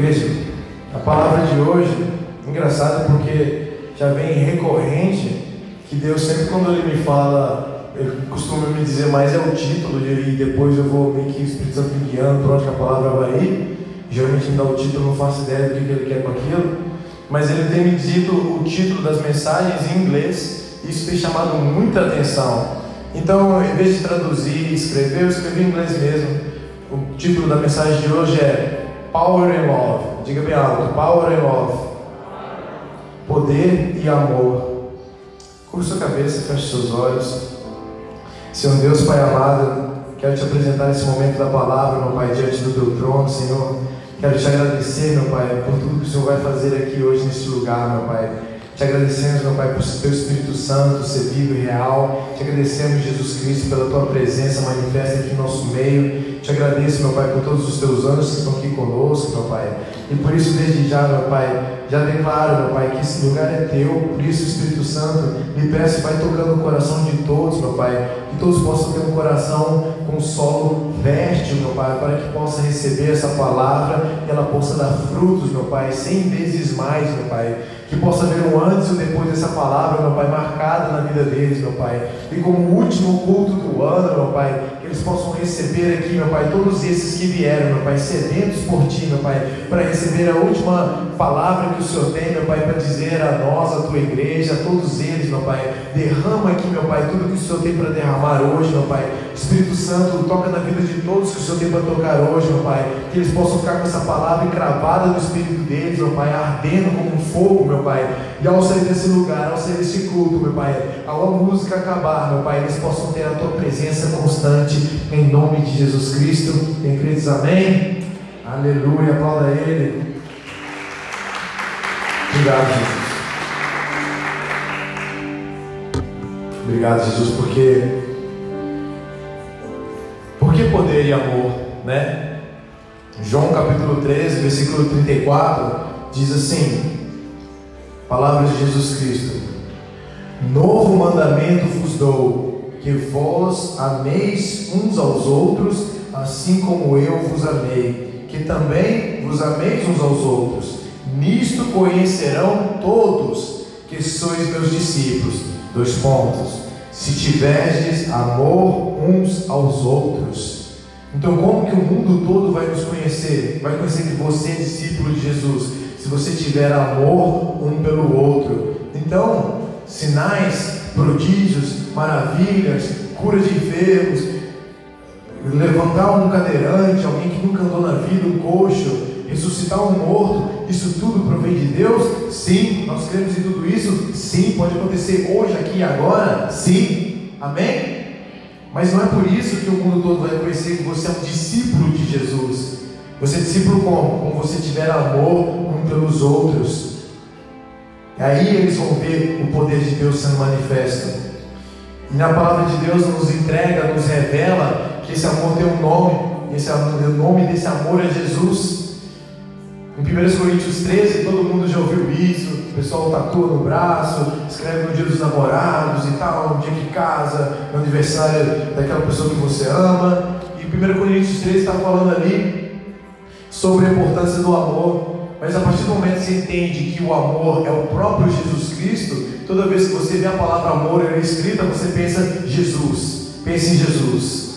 Igreja, a palavra de hoje, engraçado porque já vem recorrente que Deus sempre quando Ele me fala, Ele costuma me dizer mais é o título e depois eu vou meio que o Espírito Santo me guiando para onde a palavra vai ir. Geralmente me dá o título, não faço ideia do que Ele quer com aquilo. Mas Ele tem me dito o título das mensagens em inglês. Isso tem chamado muita atenção. Então, em vez de traduzir e escrever, eu escrevi em inglês mesmo. O título da mensagem de hoje é Power and Love. Diga bem alto: Power and Love. Poder e amor. Curva sua cabeça, feche seus olhos. Senhor Deus, Pai amado, quero te apresentar nesse momento da palavra, meu Pai, diante do teu trono, Senhor. Quero te agradecer, meu Pai, por tudo que o Senhor vai fazer aqui hoje nesse lugar, meu Pai. Te agradecemos, meu Pai, por teu Espírito Santo ser vivo e real. Te agradecemos, Jesus Cristo, pela tua presença manifesta aqui no nosso meio. Te agradeço, meu Pai, por todos os teus anos que estão aqui conosco, meu Pai. E por isso, desde já, meu Pai, já declaro, meu Pai, que esse lugar é teu. Por isso, Espírito Santo, me peço, vai tocando o coração de todos, meu Pai. Que todos possam ter um coração com solo fértil, meu Pai, para que possa receber essa palavra e ela possa dar frutos, meu Pai, cem vezes mais, meu Pai que possa ver um antes e um depois dessa palavra, meu Pai, marcada na vida deles, meu Pai. E como último culto do ano, meu Pai, eles possam receber aqui, meu Pai, todos esses que vieram, meu Pai, sedentos por Ti, meu Pai, para receber a última palavra que o Senhor tem, meu Pai, para dizer a nós, a Tua igreja, a todos eles, meu Pai. Derrama aqui, meu Pai, tudo que o Senhor tem para derramar hoje, meu Pai. Espírito Santo, toca na vida de todos que o Senhor tem para tocar hoje, meu Pai. Que eles possam ficar com essa palavra encravada no Espírito deles, meu Pai, ardendo como um fogo, meu Pai. E ao sair desse lugar, ao sair desse culto, meu Pai, ao a música acabar, meu Pai, eles possam ter a Tua presença constante, em nome de Jesus Cristo. Crê diz amém? Aleluia, aplauda Ele. Obrigado, Jesus. Obrigado, Jesus, porque porque poder e amor, né? João capítulo 13, versículo 34 diz assim: Palavras de Jesus Cristo: Novo mandamento vos dou, que vós ameis uns aos outros, assim como eu vos amei, que também vos ameis uns aos outros. Nisto conhecerão todos que sois meus discípulos. Dois pontos. Se tiverdes amor uns aos outros. Então, como que o mundo todo vai nos conhecer? Vai conhecer que você é discípulo de Jesus. Se você tiver amor um pelo outro. Então, sinais, prodígios, maravilhas, cura de enfermos, levantar um cadeirante, alguém que nunca andou na vida, um coxo, ressuscitar um morto, isso tudo provém de Deus? Sim, nós cremos em tudo isso? Sim, pode acontecer hoje, aqui e agora? Sim, amém? Mas não é por isso que o mundo todo vai conhecer que você é um discípulo de Jesus. Você é discípulo como? Como você tiver amor um pelos outros. Aí eles vão ver o poder de Deus sendo manifesto. E na palavra de Deus nos entrega, nos revela que esse amor tem um nome. Esse, o nome desse amor é Jesus. Em 1 Coríntios 13, todo mundo já ouviu isso. O pessoal tatua no braço, escreve no dia dos namorados e tal, no dia que casa, no aniversário daquela pessoa que você ama. E 1 Coríntios 13 está falando ali sobre a importância do amor. Mas a partir do momento que você entende que o amor é o próprio Jesus Cristo, toda vez que você vê a palavra amor é escrita, você pensa Jesus. Pense em Jesus.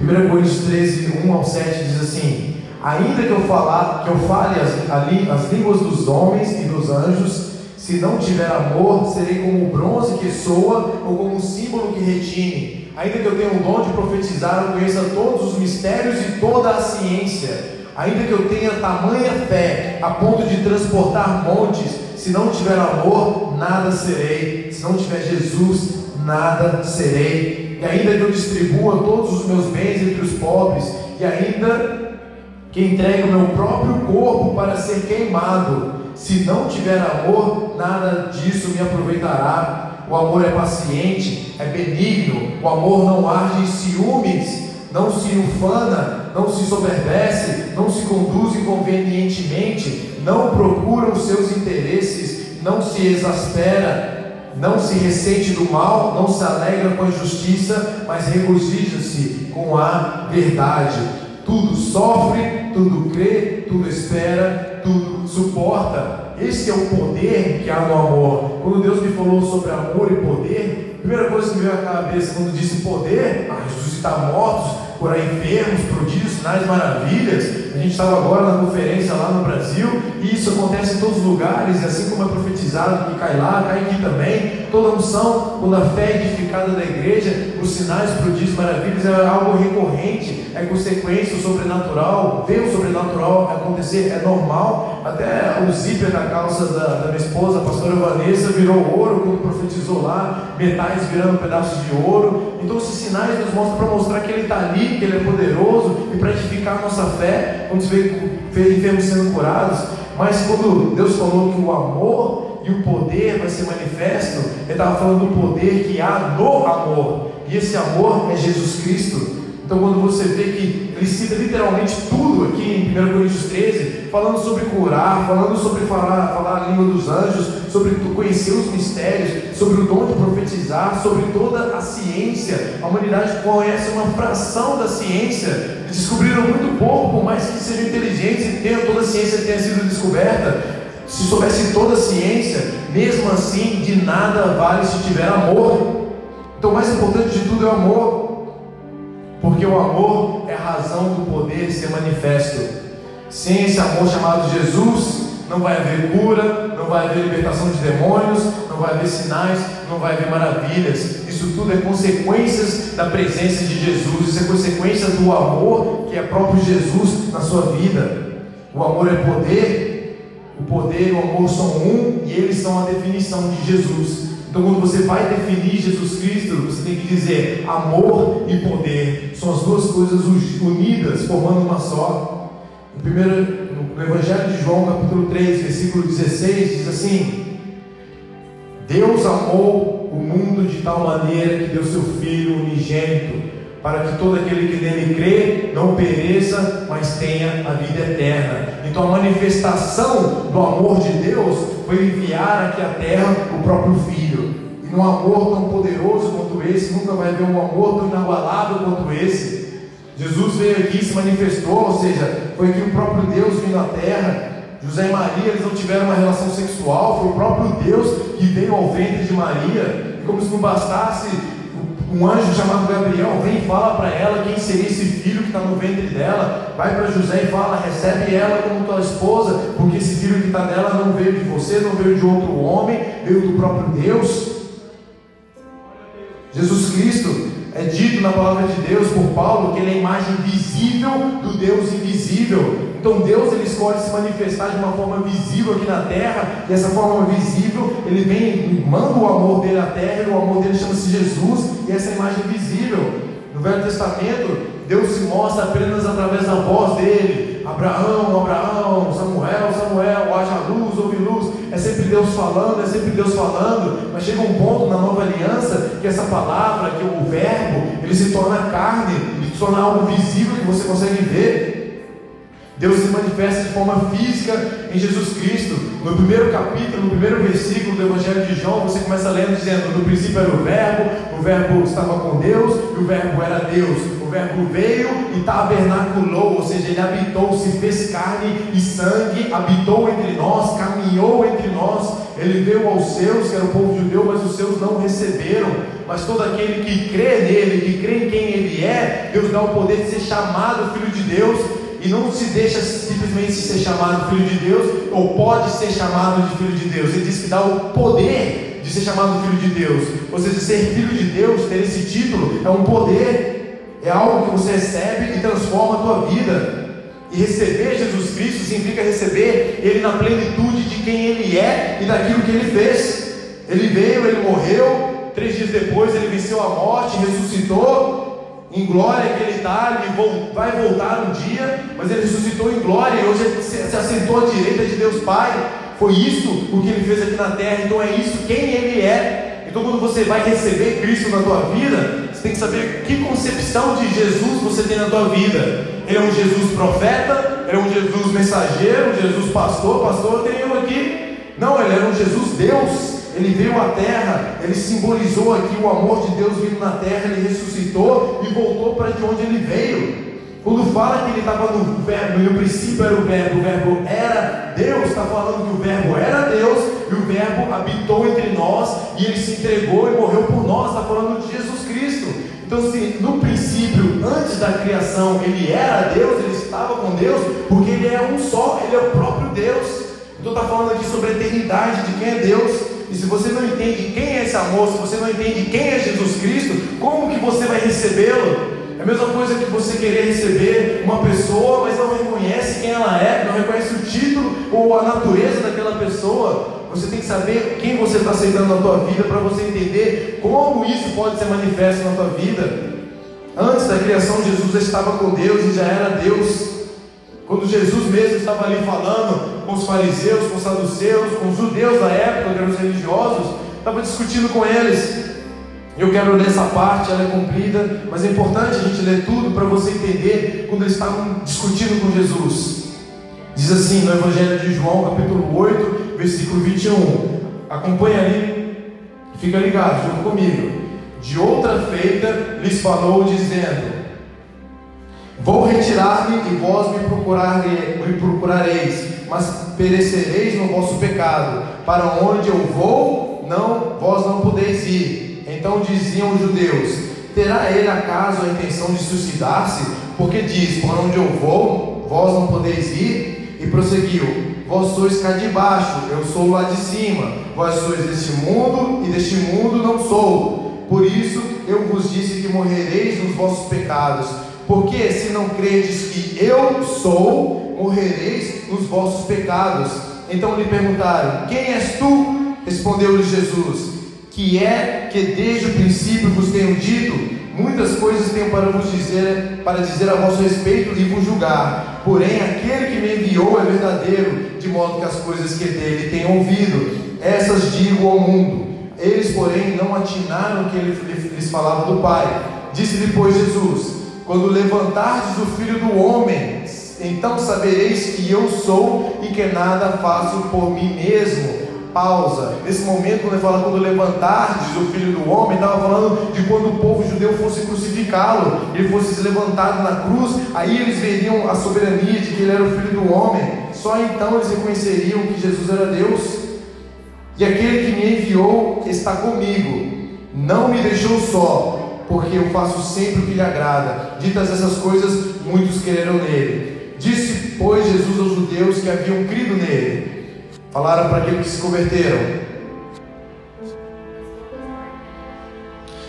1 Coríntios 13, 1 ao 7 diz assim: Ainda que eu falar, que eu fale as, as línguas dos homens e dos anjos, se não tiver amor, serei como o bronze que soa ou como um símbolo que retine. Ainda que eu tenha um dom de profetizar, eu conheça todos os mistérios e toda a ciência. Ainda que eu tenha tamanha fé a ponto de transportar montes, se não tiver amor, nada serei. Se não tiver Jesus, nada serei. E ainda que eu distribua todos os meus bens entre os pobres, e ainda que entregue o meu próprio corpo para ser queimado. Se não tiver amor, nada disso me aproveitará. O amor é paciente, é benigno, o amor não arde em ciúmes, não se ufana, não se soberbece, não se conduz inconvenientemente, não procura os seus interesses, não se exaspera, não se ressente do mal, não se alegra com a injustiça, mas regozija-se com a verdade. Tudo sofre, tudo crê, tudo espera, tudo esse é o poder que há no amor. Quando Deus me falou sobre amor e poder, a primeira coisa que me veio à cabeça quando disse poder, ah, ressuscitar mortos, curar enfermos, prodígios, sinais, maravilhas. A gente estava agora na conferência lá no Brasil e isso acontece em todos os lugares, e assim como é profetizado que cai lá, cai aqui também. Toda unção, quando a fé edificada da igreja, os sinais, prodígios, maravilhas é algo recorrente, é consequência, o sobrenatural, ver o sobrenatural acontecer é normal. Até o zíper da calça da, da minha esposa, a pastora Vanessa, virou ouro quando profetizou lá, metais virando pedaços de ouro. Então esses sinais nos mostram para mostrar que Ele está ali, que Ele é poderoso e para edificar a nossa fé, quando vê enfermos sendo curados. Mas quando Deus falou que o amor e o poder vai ser manifesto, Ele estava falando do poder que há no amor. E esse amor é Jesus Cristo. Então, quando você vê que ele cita literalmente tudo aqui em 1 Coríntios 13, falando sobre curar, falando sobre falar, falar a língua dos anjos, sobre conhecer os mistérios, sobre o dom de profetizar, sobre toda a ciência, a humanidade conhece uma fração da ciência, descobriram muito pouco, por mais que sejam inteligentes e tenham toda a ciência tenha sido descoberta. Se soubesse toda a ciência, mesmo assim, de nada vale se tiver amor. Então, o mais importante de tudo é o amor. Porque o amor é a razão do poder ser manifesto. Sem esse amor chamado Jesus, não vai haver cura, não vai haver libertação de demônios, não vai haver sinais, não vai haver maravilhas. Isso tudo é consequências da presença de Jesus, isso é consequência do amor que é próprio Jesus na sua vida. O amor é poder, o poder e o amor são um e eles são a definição de Jesus. Então, quando você vai definir Jesus Cristo, você tem que dizer amor e poder. São as duas coisas unidas, formando uma só. No, primeiro, no Evangelho de João, capítulo 3, versículo 16, diz assim: Deus amou o mundo de tal maneira que deu seu Filho unigênito, para que todo aquele que nele crê não pereça, mas tenha a vida eterna. Então, a manifestação do amor de Deus foi enviar aqui à terra o próprio Filho. E num amor tão poderoso quanto esse, nunca vai haver um amor tão inabalável quanto esse. Jesus veio aqui e se manifestou, ou seja, foi que o próprio Deus vindo à terra. José e Maria, eles não tiveram uma relação sexual, foi o próprio Deus que veio ao ventre de Maria. E como se não bastasse, um anjo chamado Gabriel vem e fala para ela quem seria esse filho que está no ventre dela. Vai para José e fala: recebe ela como tua esposa, porque esse filho que está nela não veio de você, não veio de outro homem, veio do próprio Deus. Jesus Cristo é dito na palavra de Deus por Paulo que ele é a imagem visível do Deus invisível. Então Deus ele escolhe se manifestar de uma forma visível aqui na terra, e essa forma visível, ele vem, manda o amor dele à terra, e o amor dele chama-se Jesus, e essa é imagem visível. No Velho Testamento, Deus se mostra apenas através da voz dele. Abraão, Abraão, Samuel, Samuel, haja luz, ouve luz. É sempre Deus falando, é sempre Deus falando. Mas chega um ponto na nova aliança que essa palavra, que o verbo, ele se torna carne, ele se torna algo visível que você consegue ver. Deus se manifesta de forma física em Jesus Cristo. No primeiro capítulo, no primeiro versículo do Evangelho de João, você começa lendo dizendo: No princípio era o Verbo, o Verbo estava com Deus e o Verbo era Deus. O Verbo veio e tabernaculou, ou seja, ele habitou, se fez carne e sangue, habitou entre nós, caminhou entre nós. Ele veio aos seus, que era o povo judeu, mas os seus não receberam. Mas todo aquele que crê nele, que crê em quem ele é, Deus dá o poder de ser chamado filho de Deus e não se deixa simplesmente ser chamado filho de Deus, ou pode ser chamado de filho de Deus. Ele diz que dá o poder de ser chamado filho de Deus. Ou seja, ser filho de Deus, ter esse título, é um poder, é algo que você recebe e transforma a tua vida. E receber Jesus Cristo significa receber Ele na plenitude de quem Ele é e daquilo que Ele fez. Ele veio, Ele morreu, três dias depois Ele venceu a morte, ressuscitou, em glória que ele está, ele vai voltar um dia, mas ele ressuscitou em glória e hoje ele se assentou à direita de Deus Pai. Foi isso o que ele fez aqui na terra, então é isso quem ele é. Então quando você vai receber Cristo na tua vida, você tem que saber que concepção de Jesus você tem na tua vida. Ele é um Jesus profeta, ele é um Jesus mensageiro, um Jesus pastor, pastor eu tenho aqui. Não, ele era um Jesus Deus. Ele veio à terra, ele simbolizou aqui o amor de Deus vindo na terra, ele ressuscitou e voltou para de onde ele veio. Quando fala que ele estava no verbo, no princípio era o verbo, o verbo era Deus, está falando que o verbo era Deus e o verbo habitou entre nós e ele se entregou e morreu por nós, está falando de Jesus Cristo. Então, se no princípio, antes da criação, ele era Deus, ele estava com Deus, porque ele é um só, ele é o próprio Deus. Então está falando aqui sobre a eternidade de quem é Deus. E se você não entende quem é esse amor, se você não entende quem é Jesus Cristo, como que você vai recebê-lo? É a mesma coisa que você querer receber uma pessoa, mas não reconhece quem ela é, não reconhece o título ou a natureza daquela pessoa. Você tem que saber quem você está aceitando na tua vida para você entender como isso pode ser manifesto na tua vida. Antes da criação, Jesus estava com Deus e já era Deus. Quando Jesus mesmo estava ali falando com os fariseus, com os saduceus, com os judeus da época, que eram os religiosos, estava discutindo com eles. Eu quero ler essa parte, ela é comprida, mas é importante a gente ler tudo para você entender quando eles estavam discutindo com Jesus. Diz assim no Evangelho de João, capítulo 8, versículo 21. Acompanha ali, fica ligado, junto comigo. De outra feita lhes falou, dizendo: Vou retirar-me e vós me, me procurareis, mas perecereis no vosso pecado. Para onde eu vou, não vós não podeis ir. Então diziam os judeus: Terá ele acaso a intenção de suicidar-se? Porque diz: Para onde eu vou, vós não podeis ir? E prosseguiu: Vós sois cá de baixo, eu sou lá de cima. Vós sois deste mundo e deste mundo não sou. Por isso eu vos disse que morrereis nos vossos pecados. Porque se não credes que eu sou, morrereis nos vossos pecados. Então lhe perguntaram: Quem és tu? Respondeu-lhe Jesus: Que é que desde o princípio vos tenho dito. Muitas coisas tenho para vos dizer, para dizer a vosso respeito e vos julgar. Porém, aquele que me enviou é verdadeiro, de modo que as coisas que dele tenho ouvido, essas digo ao mundo. Eles, porém, não atinaram que ele lhes falava do Pai. Disse-lhe, pois, Jesus: quando levantardes o filho do homem, então sabereis que eu sou e que nada faço por mim mesmo. Pausa. Nesse momento, quando ele fala quando levantardes o filho do homem, estava falando de quando o povo judeu fosse crucificá-lo, ele fosse levantado na cruz, aí eles veriam a soberania de que ele era o filho do homem. Só então eles reconheceriam que Jesus era Deus. E aquele que me enviou está comigo, não me deixou só, porque eu faço sempre o que lhe agrada. Ditas essas coisas, muitos creram nele. Disse, pois, Jesus aos judeus que haviam crido nele. Falaram para aqueles que se converteram: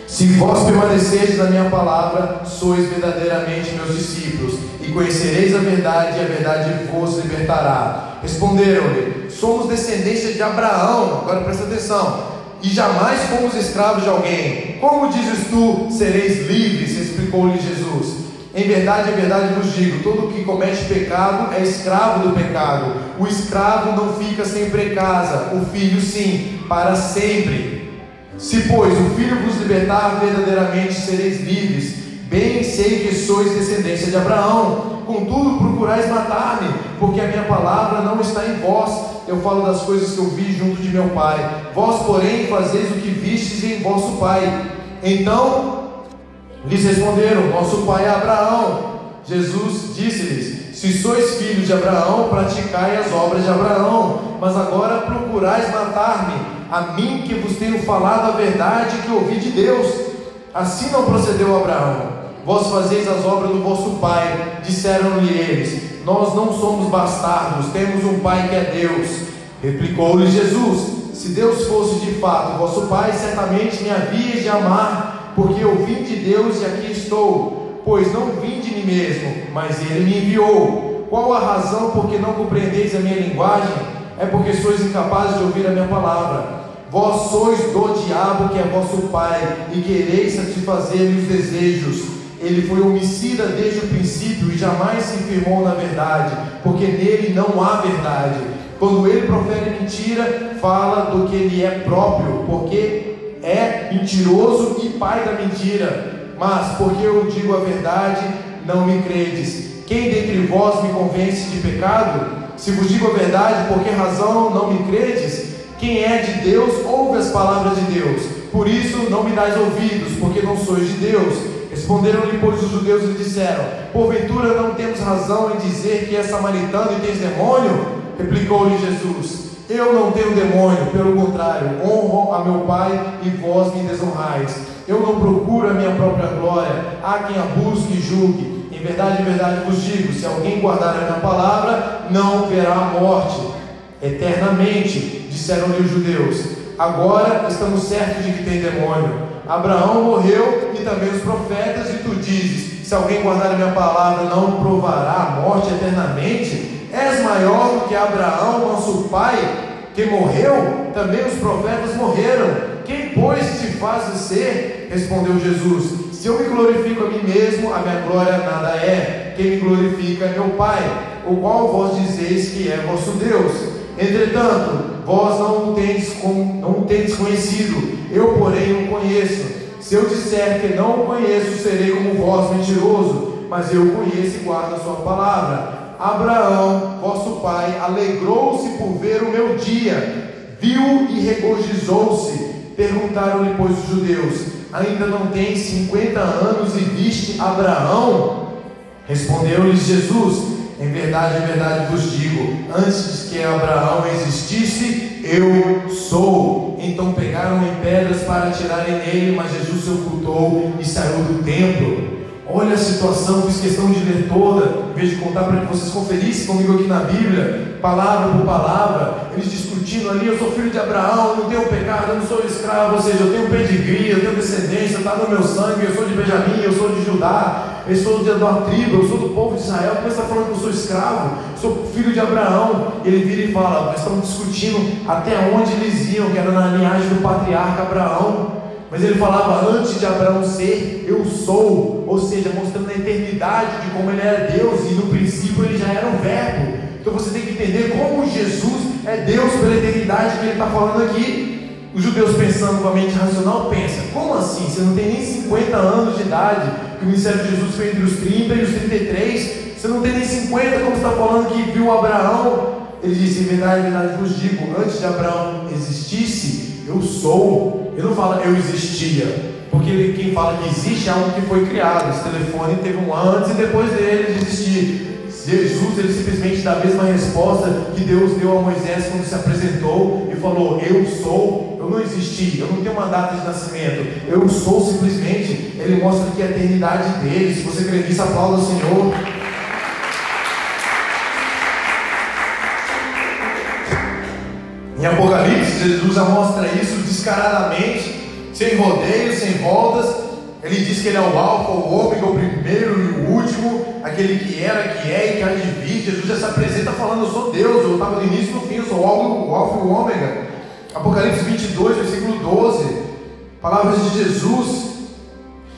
Se vós permanecerdes na minha palavra, sois verdadeiramente meus discípulos, e conhecereis a verdade, e a verdade vos libertará. Responderam-lhe: Somos descendência de Abraão. Agora presta atenção e jamais fomos escravos de alguém. Como dizes tu, sereis livres? explicou-lhe Jesus. Em verdade, em verdade vos digo: todo que comete pecado é escravo do pecado. O escravo não fica sempre em casa, o filho sim, para sempre. Se, pois, o filho vos libertar, verdadeiramente sereis livres. Bem sei que sois descendência de Abraão, contudo procurais matar-me, porque a minha palavra não está em vós eu falo das coisas que eu vi junto de meu pai. Vós, porém, fazeis o que vistes em vosso pai. Então lhes responderam: Nosso pai é Abraão. Jesus disse-lhes: Se sois filhos de Abraão, praticai as obras de Abraão. Mas agora procurais matar-me, a mim que vos tenho falado a verdade que ouvi de Deus. Assim não procedeu Abraão. Vós fazeis as obras do vosso pai, disseram-lhe eles. Nós não somos bastardos, temos um Pai que é Deus. Replicou-lhe Jesus: Se Deus fosse de fato vosso Pai, certamente me havia de amar, porque eu vim de Deus e aqui estou. Pois não vim de mim mesmo, mas Ele me enviou. Qual a razão por que não compreendeis a minha linguagem? É porque sois incapazes de ouvir a minha palavra. Vós sois do diabo que é vosso pai, e quereis satisfazer-lhe os desejos. Ele foi homicida desde o princípio e jamais se firmou na verdade, porque nele não há verdade. Quando ele profere mentira, fala do que ele é próprio, porque é mentiroso e pai da mentira. Mas porque eu digo a verdade, não me credes. Quem dentre vós me convence de pecado? Se vos digo a verdade, por que razão não me credes? Quem é de Deus, ouve as palavras de Deus. Por isso não me dais ouvidos, porque não sois de Deus Responderam-lhe, pois, os judeus e disseram: Porventura não temos razão em dizer que é samaritano e tens demônio? Replicou-lhe Jesus: Eu não tenho demônio, pelo contrário, honro a meu Pai e vós me desonrais. Eu não procuro a minha própria glória, há quem a busque e julgue. Em verdade, em verdade vos digo: se alguém guardar a minha palavra, não verá a morte eternamente. Disseram-lhe os judeus: Agora estamos certos de que tem demônio. Abraão morreu e também os profetas, e tu dizes: Se alguém guardar a minha palavra, não provará a morte eternamente? És maior do que Abraão, nosso pai, que morreu? Também os profetas morreram. Quem, pois, te faz ser? Respondeu Jesus: Se eu me glorifico a mim mesmo, a minha glória nada é. Quem me glorifica é meu Pai, o qual vós dizeis que é vosso Deus. Entretanto, vós não o tendes, não tendes conhecido, eu, porém, o conheço. Se eu disser que não o conheço, serei como vós, mentiroso, mas eu conheço e guardo a sua palavra. Abraão, vosso pai, alegrou-se por ver o meu dia, viu e regozijou-se. Perguntaram-lhe, pois, os judeus: Ainda não tens cinquenta anos e viste Abraão? Respondeu-lhes Jesus: em verdade, em verdade vos digo: antes que Abraão existisse, eu sou. Então pegaram em pedras para tirarem nele, mas Jesus se ocultou e saiu do templo. Olha a situação, fiz questão de ler toda, em vez de contar para que vocês conferissem comigo aqui na Bíblia, palavra por palavra, eles discutindo ali, eu sou filho de Abraão, não tenho pecado, eu não sou escravo, ou seja, eu tenho pedigree, eu tenho descendência, está no meu sangue, eu sou de Benjamim, eu sou de Judá, eu sou de uma tribo, eu sou do povo de Israel, você está falando que eu sou escravo, sou filho de Abraão, ele vira e fala, nós estamos discutindo até onde eles iam, que era na linhagem do patriarca Abraão, mas ele falava antes de Abraão ser, eu sou, ou seja, mostrando a eternidade de como ele era Deus e no princípio ele já era o Verbo. Então você tem que entender como Jesus é Deus pela eternidade que ele está falando aqui. Os judeus pensando com a mente racional pensa, como assim? Você não tem nem 50 anos de idade, que o ministério de Jesus foi entre os 30 e os 33, você não tem nem 50, como está falando que viu Abraão? Ele disse, em verdade, em verdade vos digo, antes de Abraão existisse, eu sou. Ele não fala eu existia, porque quem fala que existe é algo que foi criado. Esse telefone teve um antes e depois dele de existir. Jesus ele simplesmente dá a mesma resposta que Deus deu a Moisés quando se apresentou e falou: Eu sou, eu não existi, eu não tenho uma data de nascimento, eu sou simplesmente. Ele mostra que a eternidade dele. Se você crê nisso, aplauda o Senhor. Em Apocalipse, Jesus mostra isso descaradamente, sem rodeios, sem voltas. Ele diz que ele é o Alfa, o Ômega, o primeiro e o último, aquele que era, que é e que há de vir. Jesus já se apresenta falando: Eu sou Deus, eu estava no início e no fim, eu sou o Alfa e o Ômega. Apocalipse 22, versículo 12. Palavras de Jesus.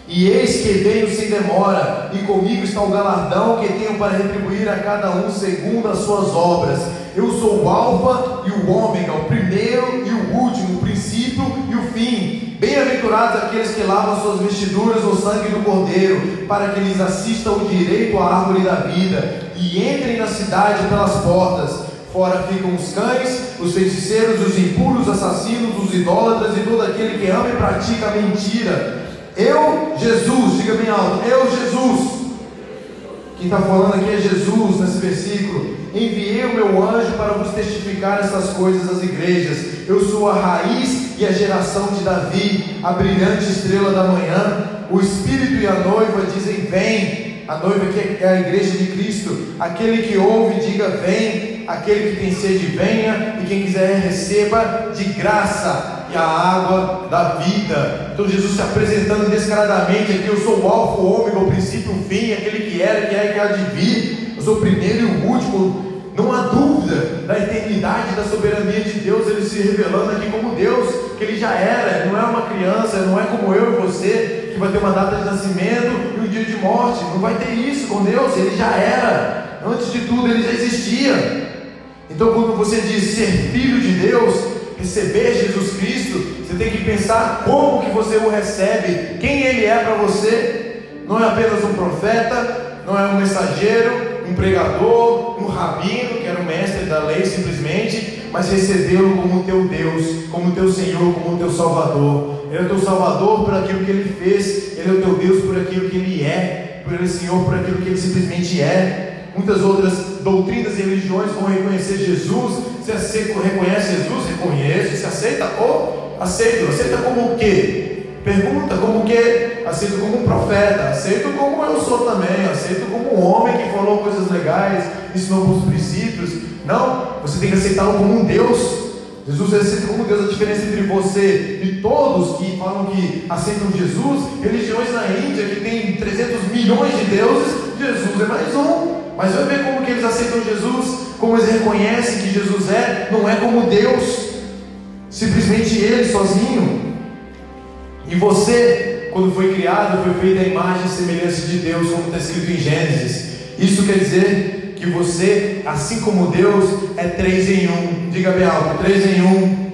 E eis que venho sem demora, e comigo está o galardão que tenho para retribuir a cada um segundo as suas obras. Eu sou o Alfa e o Ômega, o primeiro e o último, o princípio e o fim. Bem-aventurados aqueles que lavam suas vestiduras no sangue do Cordeiro, para que lhes assista o direito à árvore da vida e entrem na cidade pelas portas. Fora ficam os cães, os feiticeiros, os impuros, os assassinos, os idólatras e todo aquele que ama e pratica a mentira. Eu, Jesus, diga bem alto, eu, Jesus, quem está falando aqui é Jesus nesse versículo. Enviei o meu anjo para vos testificar essas coisas às igrejas. Eu sou a raiz e a geração de Davi, a brilhante estrela da manhã. O Espírito e a noiva dizem: Vem. A noiva que é a igreja de Cristo. Aquele que ouve, diga: Vem. Aquele que tem sede, venha. E quem quiser, receba de graça e a água da vida. Então Jesus se apresentando descaradamente aqui, eu sou o alfa, o ômega, o princípio, o fim, aquele que era, que é, que há de vir. Eu sou o primeiro e o último. Não há dúvida da eternidade, da soberania de Deus, ele se revelando aqui como Deus, que ele já era, não é uma criança, não é como eu e você, que vai ter uma data de nascimento e um dia de morte. Não vai ter isso com Deus, ele já era. Antes de tudo, ele já existia. Então, quando você diz ser filho de Deus, receber Jesus Cristo, você tem que pensar como que você o recebe, quem ele é para você. Não é apenas um profeta, não é um mensageiro, um pregador, um rabino, que era o mestre da lei simplesmente, mas recebê-lo como teu Deus, como teu Senhor, como teu Salvador. Ele é o teu Salvador por aquilo que ele fez, ele é o teu Deus por aquilo que ele é, por ele Senhor por aquilo que ele simplesmente é. Muitas outras doutrinas e religiões vão reconhecer Jesus. Se você reconhece Jesus, reconhece. Se aceita, ou aceita. Aceita como o quê? Pergunta como que aceito como um profeta, aceito como eu sou também, aceito como um homem que falou coisas legais, ensinou alguns princípios. Não, você tem que aceitá-lo como um Deus. Jesus é aceita como Deus. A diferença entre você e todos que falam que aceitam Jesus, religiões na Índia que tem 300 milhões de deuses, Jesus é mais um. Mas vai ver como que eles aceitam Jesus, como eles reconhecem que Jesus é, não é como Deus, simplesmente Ele sozinho. E você, quando foi criado, foi feito a imagem e semelhança de Deus, como está escrito em Gênesis. Isso quer dizer que você, assim como Deus, é três em um. Diga bem alto, três em um.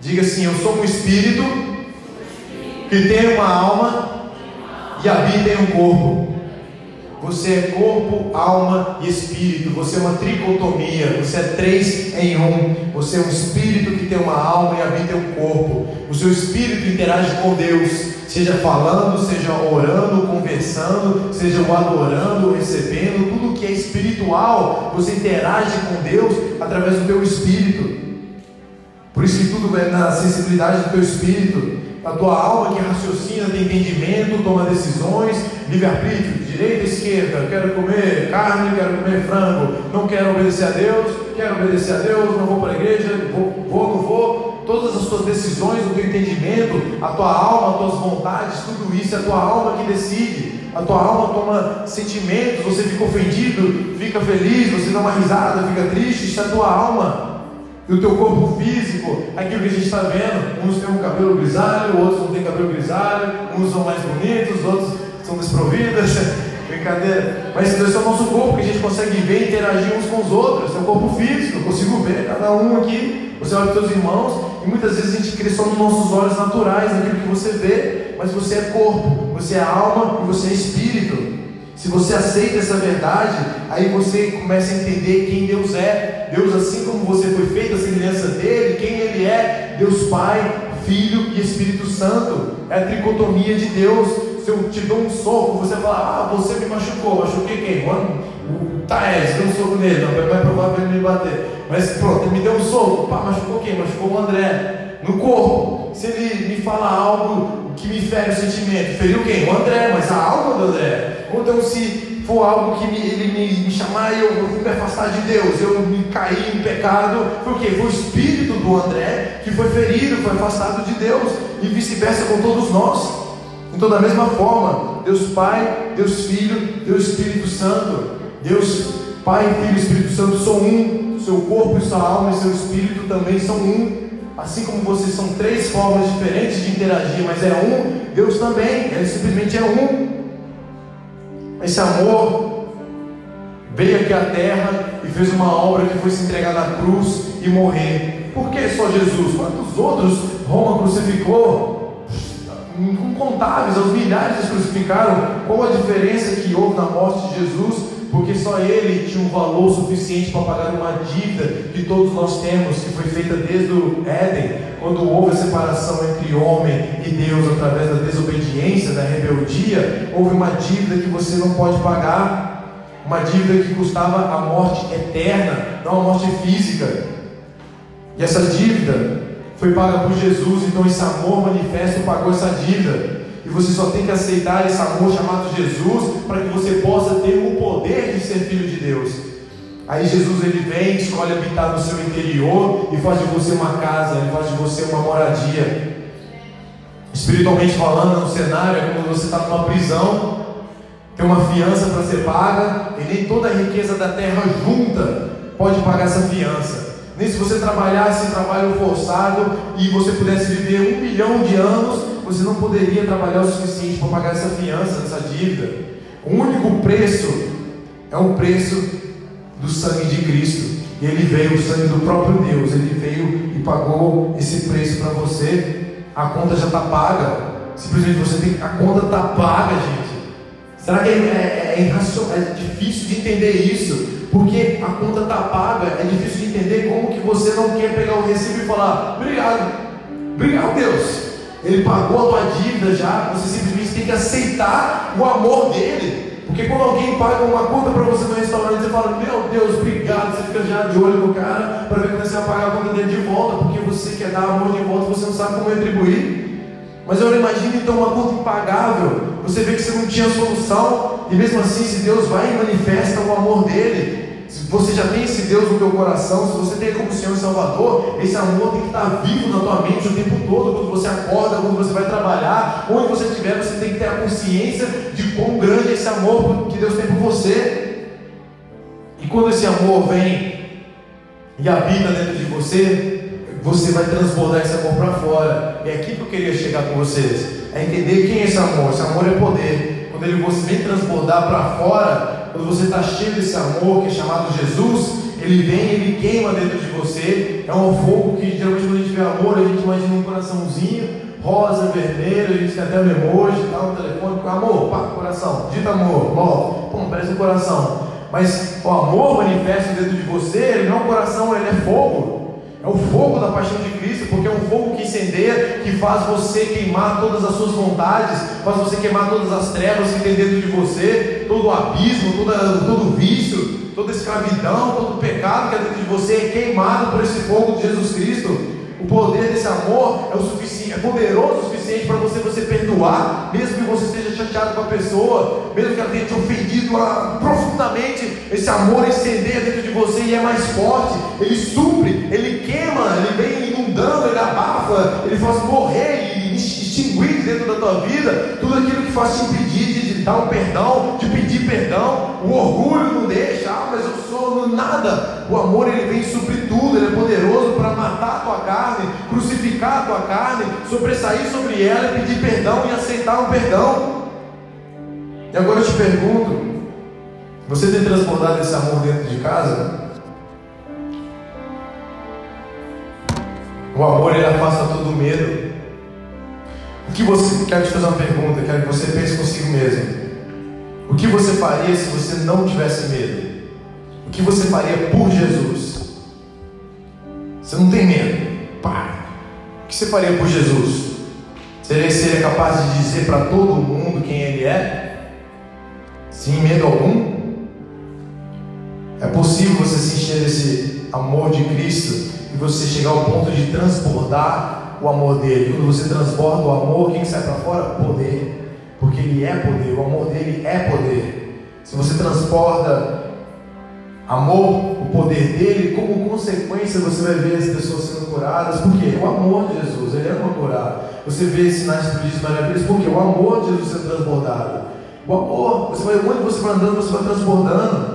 Diga assim, eu sou um espírito que tem uma alma e habita em um corpo. Você é corpo, alma e espírito. Você é uma tricotomia. Você é três em um. Você é um espírito que tem uma alma e habita um corpo. O seu espírito interage com Deus, seja falando, seja orando, conversando, seja o adorando, recebendo. Tudo que é espiritual, você interage com Deus através do teu espírito. Por isso que tudo é na sensibilidade do teu espírito. A tua alma que raciocina, tem entendimento, toma decisões, livre-arbítrio, direita, esquerda, quero comer carne, quero comer frango, não quero obedecer a Deus, quero obedecer a Deus, não vou para a igreja, vou, vou, não vou. Todas as tuas decisões, o teu entendimento, a tua alma, as tuas vontades, tudo isso é a tua alma que decide. A tua alma toma sentimentos, você fica ofendido, fica feliz, você dá uma risada, fica triste, isso é a tua alma. E o teu corpo físico, aquilo que a gente está vendo, uns têm um cabelo grisalho, outros não têm cabelo grisalho, uns são mais bonitos, outros são desprovidos. Brincadeira. Mas esse é o nosso corpo que a gente consegue ver e interagir uns com os outros. É o corpo físico, eu consigo ver cada um aqui. Você olha os teus irmãos e muitas vezes a gente crê só nos nossos olhos naturais, naquilo que você vê, mas você é corpo, você é alma e você é espírito. Se você aceita essa verdade, aí você começa a entender quem Deus é. Deus, assim como você foi feito a semelhança dele, quem ele é, Deus Pai, Filho e Espírito Santo. É a tricotomia de Deus. Se eu te dou um soco, você fala, ah, você me machucou, machuquei quem? Mano, o Taés, deu um soco nele, não, é mais provável ele me bater. Mas pronto, me deu um soco, pá, machucou quem? Machucou o André. No corpo, se ele me fala algo que me fere o sentimento, feriu quem? O André, mas a alma do André. Ou então se for algo que me, ele me, me chamar e eu, eu me afastar de Deus, eu me caí em pecado, foi o quê? Foi o espírito do André que foi ferido, foi afastado de Deus, e vice-versa com todos nós. Então, da mesma forma, Deus Pai, Deus Filho, Deus Espírito Santo, Deus Pai, Filho e Espírito Santo são um, seu corpo, sua alma e seu espírito também são um. Assim como vocês são três formas diferentes de interagir, mas é um, Deus também, ele simplesmente é um. Esse amor veio aqui à terra e fez uma obra que foi se entregar na cruz e morrer. Por que só Jesus? Quantos outros Roma crucificou? Incontáveis, aos milhares crucificaram. Qual a diferença que houve na morte de Jesus? Porque só ele tinha um valor suficiente para pagar uma dívida que todos nós temos, que foi feita desde o Éden, quando houve a separação entre homem e Deus através da desobediência, da rebeldia, houve uma dívida que você não pode pagar, uma dívida que custava a morte eterna, não a morte física. E essa dívida foi paga por Jesus, então esse amor manifesto pagou essa dívida. Você só tem que aceitar esse amor chamado Jesus para que você possa ter o poder de ser filho de Deus. Aí Jesus ele vem, escolhe habitar no seu interior e faz de você uma casa, ele faz de você uma moradia. Espiritualmente falando, no cenário é como você está numa prisão, tem uma fiança para ser paga, e nem toda a riqueza da terra junta pode pagar essa fiança. Nem se você trabalhasse trabalho forçado e você pudesse viver um milhão de anos, você não poderia trabalhar o suficiente para pagar essa fiança, essa dívida. O único preço é o preço do sangue de Cristo. Ele veio, o sangue do próprio Deus, ele veio e pagou esse preço para você. A conta já está paga. Simplesmente você tem. A conta está paga, gente. Será que é, é, é, é difícil de entender isso? Porque a conta está paga, é difícil de entender como que você não quer pegar o recibo e falar, obrigado, obrigado Deus. Ele pagou a tua dívida já, você simplesmente tem que aceitar o amor dele. Porque quando alguém paga uma conta para você no restaurante, você fala, meu Deus, obrigado, você fica já de olho no cara para ver quando você vai pagar a conta dele de volta, porque você quer dar amor de volta, você não sabe como retribuir. Mas eu imagino então uma conta impagável. Você vê que você não tinha solução, e mesmo assim, se Deus vai e manifesta o amor dele, se você já tem esse Deus no teu coração, se você tem como Senhor e Salvador, esse amor tem que estar vivo na tua mente o tempo todo, quando você acorda, quando você vai trabalhar, onde você estiver, você tem que ter a consciência de quão grande é esse amor que Deus tem por você. E quando esse amor vem e habita dentro de você, você vai transbordar esse amor para fora. É aqui que eu queria chegar com vocês. É entender quem é esse amor. Esse amor é poder. Quando ele vem transbordar para fora, quando você está cheio desse amor que é chamado Jesus, ele vem, ele queima dentro de você. É um fogo que geralmente quando a gente vê amor, a gente imagina um coraçãozinho, rosa, vermelho, a gente tem até um emoji, tá, um telefone, amor, pá, coração, dita amor, love, pum, parece um coração. Mas o amor manifesta dentro de você, ele não é um coração, ele é fogo. É o fogo da paixão de Cristo, porque é um fogo que incendeia, que faz você queimar todas as suas vontades, faz você queimar todas as trevas que tem dentro de você, todo o abismo, todo o vício, toda a escravidão, todo o pecado que é dentro de você é queimado por esse fogo de Jesus Cristo. O poder desse amor é o suficiente, é poderoso o suficiente para você você perdoar, mesmo que você esteja chateado com a pessoa, mesmo que ela tenha te ofendido profundamente, esse amor incendeia dentro de você e é mais forte, ele supre, ele queima, ele vem inundando, ele abafa, ele faz morrer e extinguir dentro da tua vida tudo aquilo que faz te impedir de dar um perdão, de pedir perdão. O orgulho não deixa, ah, mas eu sou nada. O amor ele vem suprir tudo, ele é poderoso para matar a tua carne, crucificar a tua carne, sobressair sobre ela e pedir perdão e aceitar o perdão. E agora eu te pergunto: você tem transbordado esse amor dentro de casa? O amor ele afasta todo medo. Que você quero te fazer uma pergunta, quero que você pense consigo mesmo. O que você faria se você não tivesse medo? O que você faria por Jesus? Você não tem medo. Pá. O que você faria por Jesus? Seria, seria capaz de dizer para todo mundo quem Ele é? Sem medo algum? É possível você se encher desse amor de Cristo e você chegar ao ponto de transbordar o amor dele. Quando você transborda o amor, o que sai para fora? Poder. Porque ele é poder, o amor dele é poder. Se você transporta amor, o poder dele, como consequência você vai ver as pessoas sendo curadas. Por quê? O amor de Jesus, ele ama curar. Você vê sinais prodígios maravilhosos, porque o amor de Jesus sendo transbordado. O amor, você vai, onde você vai andando, você vai transbordando.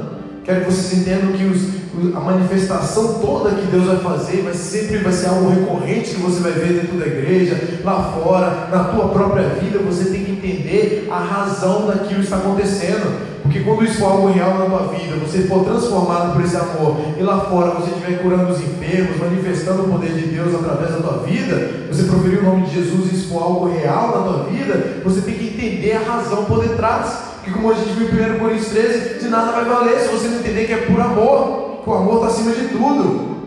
Quero que vocês entendam que os, a manifestação toda que Deus vai fazer vai sempre vai ser algo recorrente que você vai ver dentro da igreja, lá fora, na tua própria vida. Você tem que entender a razão daquilo que está acontecendo. Porque quando isso for algo real na tua vida, você for transformado por esse amor, e lá fora você estiver curando os enfermos, manifestando o poder de Deus através da tua vida, você proferir o nome de Jesus e isso for algo real na tua vida, você tem que entender a razão por detrás. Que como a gente viu em 1 Coríntios 13, de nada vai valer se você não entender que é por amor o amor está acima de tudo.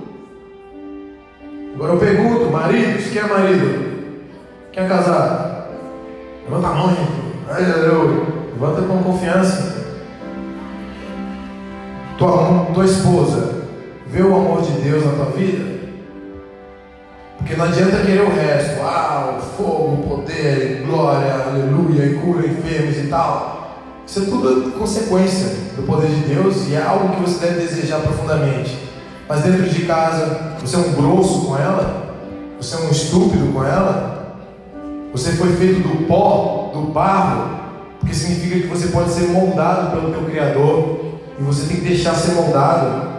Agora eu pergunto, maridos, quem é marido? Quem é casado? Levanta a mão, gente. Levanta com confiança. Tua, tua esposa vê o amor de Deus na tua vida? Porque não adianta querer o resto. Ah, fogo, poder, glória, aleluia, e cura enfermos e tal. Isso é tudo consequência do poder de Deus e é algo que você deve desejar profundamente. Mas dentro de casa, você é um grosso com ela? Você é um estúpido com ela? Você foi feito do pó, do barro, porque significa que você pode ser moldado pelo teu Criador e você tem que deixar ser moldado.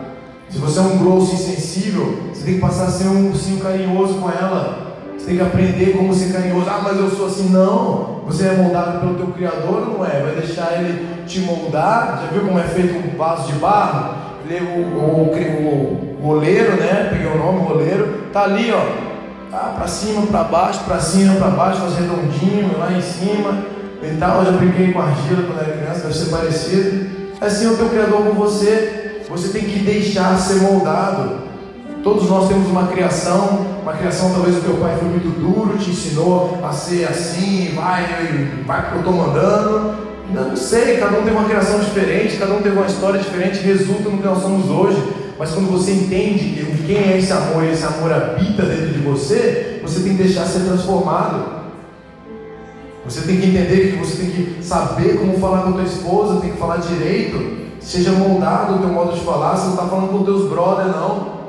Se você é um grosso insensível, você tem que passar a ser um ursinho carinhoso com ela. Você tem que aprender como ser carinhoso. Ah, mas eu sou assim. Não. Você é moldado pelo teu Criador ou não é? Vai deixar ele te moldar. Já viu como é feito um vaso de barro? O, o, o, o oleiro, né? Peguei o nome, o oleiro. Tá ali, ó. Tá para cima, para baixo, para cima, para baixo, faz redondinho, lá em cima. E tal. Eu já brinquei com argila quando era criança, deve ser parecido. Assim é o teu Criador com você. Você tem que deixar ser moldado. Todos nós temos uma criação, uma criação talvez o teu pai foi muito duro, te ensinou a ser assim, vai, vai que eu estou mandando. Não sei, cada um tem uma criação diferente, cada um tem uma história diferente, resulta no que nós somos hoje. Mas quando você entende quem é esse amor e esse amor habita dentro de você, você tem que deixar ser transformado. Você tem que entender que você tem que saber como falar com a tua esposa, tem que falar direito, seja moldado o teu modo de falar, você não está falando com teus brother não.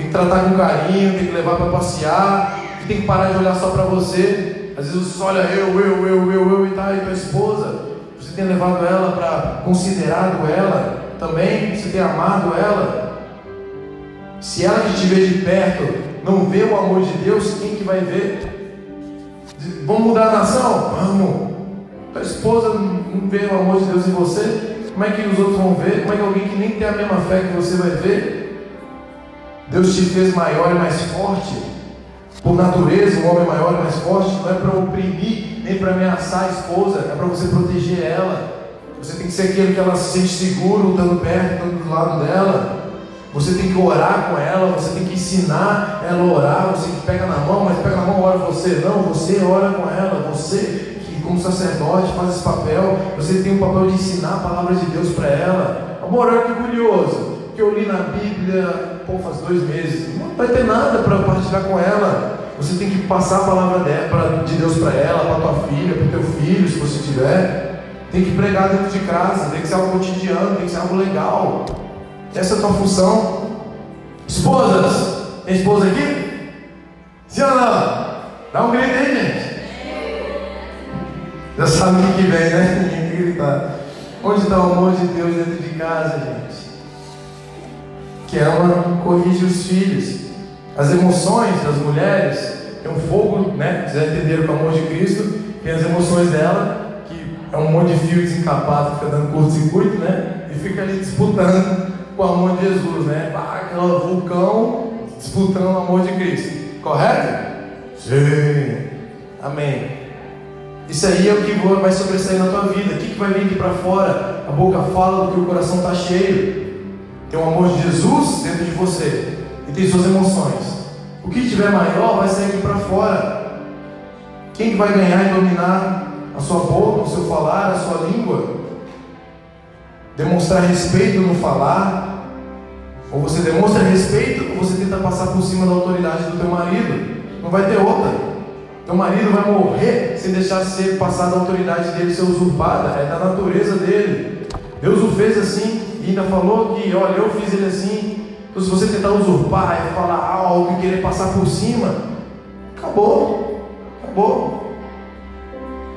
Tem que tratar com carinho, tem que levar para passear, tem que parar de olhar só para você. Às vezes você olha eu, eu, eu, eu, eu e tá, e tua esposa. Você tem levado ela para considerado ela também, você tem amado ela. Se ela que te vê de perto não vê o amor de Deus, quem que vai ver? Vamos mudar a nação? Vamos. Tua esposa não vê o amor de Deus em você? Como é que os outros vão ver? Como é que alguém que nem tem a mesma fé que você vai ver? Deus te fez maior e mais forte. Por natureza, um homem maior e mais forte não é para oprimir nem para ameaçar a esposa, é para você proteger ela. Você tem que ser aquele que ela se sente seguro, estando perto, estando do lado dela. Você tem que orar com ela, você tem que ensinar ela a orar, você que pega na mão, mas pega na mão, ora você. Não, você ora com ela, você que como sacerdote faz esse papel, você tem o papel de ensinar a palavra de Deus para ela. Amor, olha que curioso, que eu li na Bíblia, pô, faz dois meses, não vai ter nada para partilhar com ela. Você tem que passar a palavra de Deus para ela, para tua filha, para teu filho, se você tiver. Tem que pregar dentro de casa, tem que ser algo cotidiano, tem que ser algo legal. Essa é a tua função. Esposas, tem esposa aqui? Sim ou não? Dá um grito aí, gente. Já sabe o que, vem, né? Tem que gritar. Onde está o amor de Deus dentro de casa, gente? Que ama, corrige os filhos. As emoções das mulheres, tem um fogo, né? Vocês com o amor de Cristo, tem as emoções dela, que é um monte de fio desencapado, fica dando curto-circuito, né? E fica ali disputando com o amor de Jesus, né? Aquela vulcão disputando o amor de Cristo. Correto? Sim. Amém. Isso aí é o que vai sobressair na tua vida. O que, que vai vir aqui para fora? A boca fala do que o coração está cheio. Tem o amor de Jesus dentro de você e tem suas emoções. O que tiver maior vai sair aqui para fora. Quem que vai ganhar e dominar a sua boca, o seu falar, a sua língua? Demonstrar respeito no falar, ou você demonstra respeito, ou você tenta passar por cima da autoridade do teu marido. Não vai ter outra. Teu marido vai morrer sem deixar ser passada a autoridade dele ser usurpada. É da natureza dele. Deus o fez assim ainda falou que, olha, eu fiz ele assim. Então, se você tentar usurpar e falar algo e querer passar por cima, acabou. Acabou.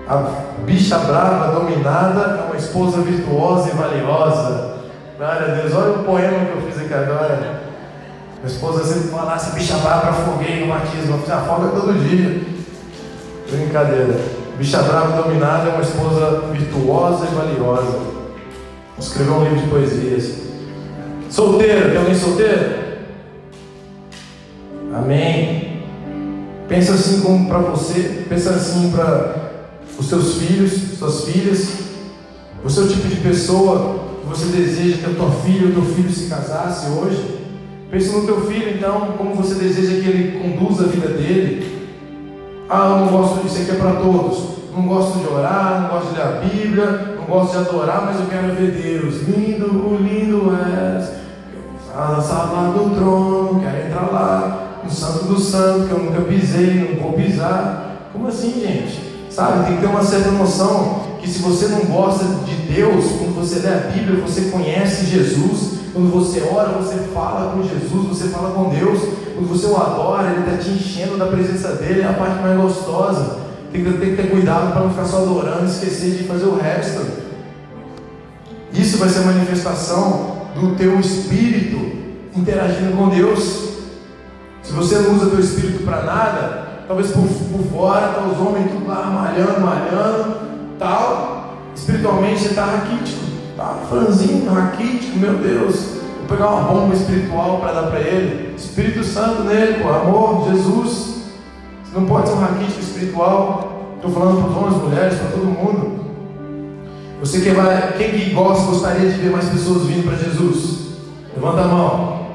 A bicha brava, dominada, é uma esposa virtuosa e valiosa. Glória a Deus. Olha o poema que eu fiz aqui agora. Minha esposa sempre fala, se bicha brava, afoguei no batismo. Eu fiz a folga todo dia. Brincadeira. Bicha brava dominada é uma esposa virtuosa e valiosa. Escreveu um livro de poesias. Solteiro, tem alguém solteiro? Amém. Pensa assim como para você, pensa assim para os seus filhos, suas filhas. Você é o tipo de pessoa você deseja que a tua filha ou teu filho se casasse hoje? Pense no teu filho, então, como você deseja que ele conduza a vida dele. Ah, eu não gosto disso aqui é para todos. Não gosto de orar, não gosto de ler a Bíblia, gosto de adorar, mas eu quero ver Deus. Lindo, lindo és. A sala do trono, quero entrar lá. No Santo do Santo, que eu nunca pisei, não vou pisar. Como assim, gente? Sabe, tem que ter uma certa noção que se você não gosta de Deus, quando você lê a Bíblia, você conhece Jesus, quando você ora, você fala com Jesus, você fala com Deus, quando você o adora, Ele está te enchendo da presença dEle, é a parte mais gostosa. Tem que ter cuidado para não ficar só adorando e esquecer de fazer o resto. Isso vai ser manifestação do teu espírito interagindo com Deus. Se você não usa teu espírito para nada, talvez por, por fora, tá os homens tudo lá malhando, malhando, tal, espiritualmente você está raquítico, tá franzinho, raquítico, meu Deus. Vou pegar uma bomba espiritual para dar para ele. Espírito Santo nele, pô, amor, Jesus. Você não pode ser um raquítico espiritual. Estou falando para os homens, mulheres, para todo mundo. Você que vai, quem que gosta, gostaria de ver mais pessoas vindo para Jesus? Levanta a mão.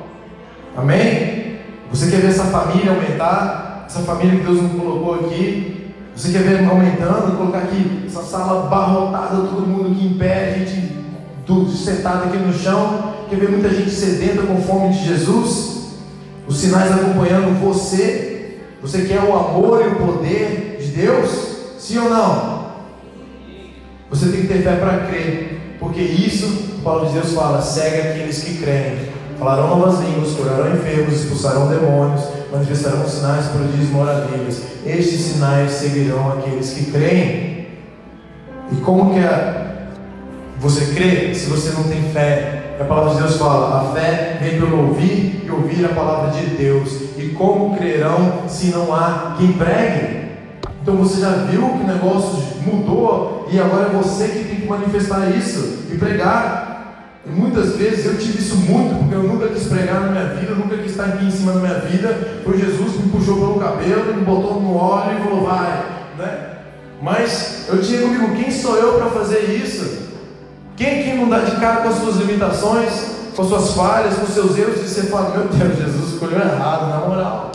Amém? Você quer ver essa família aumentar? Essa família que Deus nos colocou aqui? Você quer ver aumentando? Colocar aqui essa sala barrotada, todo mundo aqui em pé, gente tudo sentado aqui no chão? Quer ver muita gente sedenta com fome de Jesus? Os sinais acompanhando você? Você quer o amor e o poder de Deus? Sim ou não? Você tem que ter fé para crer, porque isso, Paulo de Deus fala, segue aqueles que creem. Falarão novas línguas, curarão enfermos, expulsarão demônios, manifestarão sinais, prodígios, maravilhas. Estes sinais seguirão aqueles que creem. E como que é? Você crê se você não tem fé? A palavra de Deus fala: a fé vem pelo ouvir e ouvir a palavra de Deus. E como crerão se não há quem pregue? Então você já viu que o negócio mudou e agora é você que tem que manifestar isso e pregar. E muitas vezes eu tive isso muito, porque eu nunca quis pregar na minha vida, eu nunca quis estar aqui em cima da minha vida. Foi Jesus que me puxou pelo cabelo, me botou no óleo e falou: vai. Né? Mas eu tinha comigo: quem sou eu para fazer isso? Quem que não dá de cara com as suas limitações, com as suas falhas, com os seus erros, e você fala: meu Deus, Jesus escolheu errado, na moral.